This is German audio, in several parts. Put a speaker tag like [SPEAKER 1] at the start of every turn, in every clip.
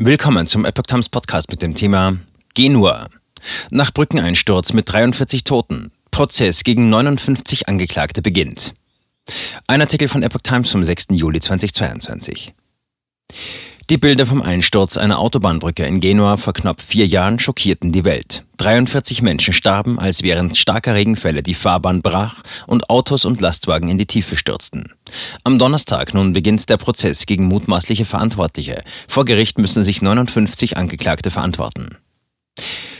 [SPEAKER 1] Willkommen zum Epoch Times Podcast mit dem Thema Genua. Nach Brückeneinsturz mit 43 Toten. Prozess gegen 59 Angeklagte beginnt. Ein Artikel von Epoch Times vom 6. Juli 2022. Die Bilder vom Einsturz einer Autobahnbrücke in Genua vor knapp vier Jahren schockierten die Welt. 43 Menschen starben, als während starker Regenfälle die Fahrbahn brach und Autos und Lastwagen in die Tiefe stürzten. Am Donnerstag nun beginnt der Prozess gegen mutmaßliche Verantwortliche. Vor Gericht müssen sich 59 Angeklagte verantworten.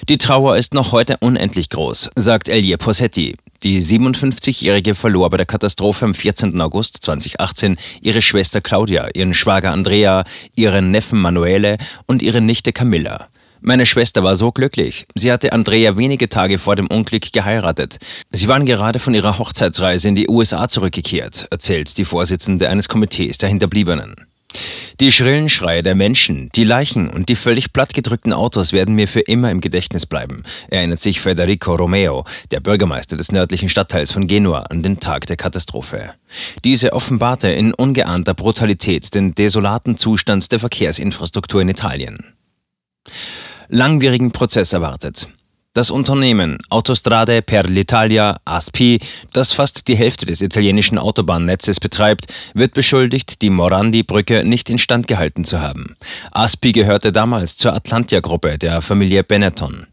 [SPEAKER 1] Die Trauer ist noch heute unendlich groß, sagt Elie Possetti. Die 57-Jährige verlor bei der Katastrophe am 14. August 2018 ihre Schwester Claudia, ihren Schwager Andrea, ihren Neffen Manuele und ihre Nichte Camilla. Meine Schwester war so glücklich. Sie hatte Andrea wenige Tage vor dem Unglück geheiratet. Sie waren gerade von ihrer Hochzeitsreise in die USA zurückgekehrt, erzählt die Vorsitzende eines Komitees der Hinterbliebenen. Die schrillen Schreie der Menschen, die Leichen und die völlig plattgedrückten Autos werden mir für immer im Gedächtnis bleiben, erinnert sich Federico Romeo, der Bürgermeister des nördlichen Stadtteils von Genua, an den Tag der Katastrophe. Diese offenbarte in ungeahnter Brutalität den desolaten Zustand der Verkehrsinfrastruktur in Italien. Langwierigen Prozess erwartet. Das Unternehmen Autostrade per l'Italia ASPI, das fast die Hälfte des italienischen Autobahnnetzes betreibt, wird beschuldigt, die Morandi-Brücke nicht instand gehalten zu haben. ASPI gehörte damals zur Atlantia-Gruppe der Familie Benetton.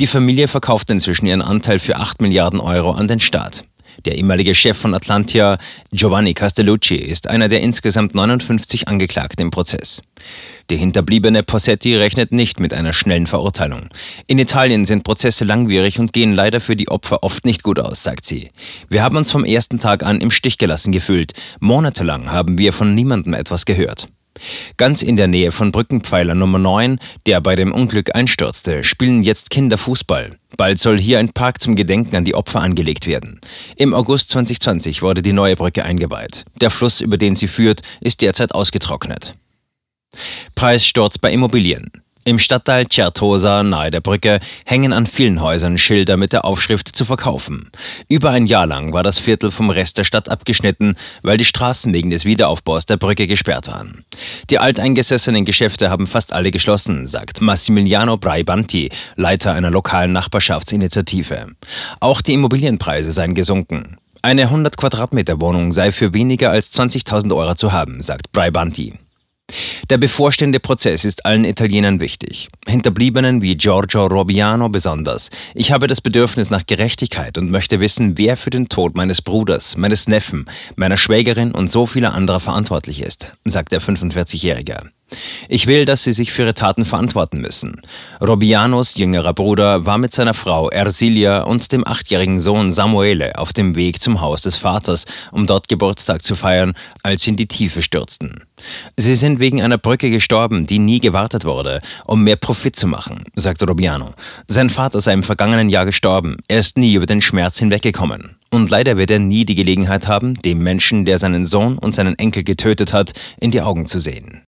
[SPEAKER 1] Die Familie verkauft inzwischen ihren Anteil für 8 Milliarden Euro an den Staat. Der ehemalige Chef von Atlantia, Giovanni Castellucci, ist einer der insgesamt 59 Angeklagten im Prozess. Die hinterbliebene Possetti rechnet nicht mit einer schnellen Verurteilung. In Italien sind Prozesse langwierig und gehen leider für die Opfer oft nicht gut aus, sagt sie. Wir haben uns vom ersten Tag an im Stich gelassen gefühlt. Monatelang haben wir von niemandem etwas gehört. Ganz in der Nähe von Brückenpfeiler Nummer 9, der bei dem Unglück einstürzte, spielen jetzt Kinder Fußball. Bald soll hier ein Park zum Gedenken an die Opfer angelegt werden. Im August 2020 wurde die neue Brücke eingeweiht. Der Fluss, über den sie führt, ist derzeit ausgetrocknet. Preissturz bei Immobilien. Im Stadtteil Certosa nahe der Brücke hängen an vielen Häusern Schilder mit der Aufschrift zu verkaufen. Über ein Jahr lang war das Viertel vom Rest der Stadt abgeschnitten, weil die Straßen wegen des Wiederaufbaus der Brücke gesperrt waren. Die alteingesessenen Geschäfte haben fast alle geschlossen, sagt Massimiliano Braibanti, Leiter einer lokalen Nachbarschaftsinitiative. Auch die Immobilienpreise seien gesunken. Eine 100 Quadratmeter Wohnung sei für weniger als 20.000 Euro zu haben, sagt Braibanti. Der bevorstehende Prozess ist allen Italienern wichtig, Hinterbliebenen wie Giorgio Robiano besonders. Ich habe das Bedürfnis nach Gerechtigkeit und möchte wissen, wer für den Tod meines Bruders, meines Neffen, meiner Schwägerin und so vieler anderer verantwortlich ist, sagt der 45-Jährige. Ich will, dass sie sich für ihre Taten verantworten müssen. Robianos jüngerer Bruder war mit seiner Frau Ersilia und dem achtjährigen Sohn Samuele auf dem Weg zum Haus des Vaters, um dort Geburtstag zu feiern, als sie in die Tiefe stürzten. Sie sind wegen einer Brücke gestorben, die nie gewartet wurde, um mehr Profit zu machen, sagte Robiano. Sein Vater sei im vergangenen Jahr gestorben. Er ist nie über den Schmerz hinweggekommen. Und leider wird er nie die Gelegenheit haben, dem Menschen, der seinen Sohn und seinen Enkel getötet hat, in die Augen zu sehen.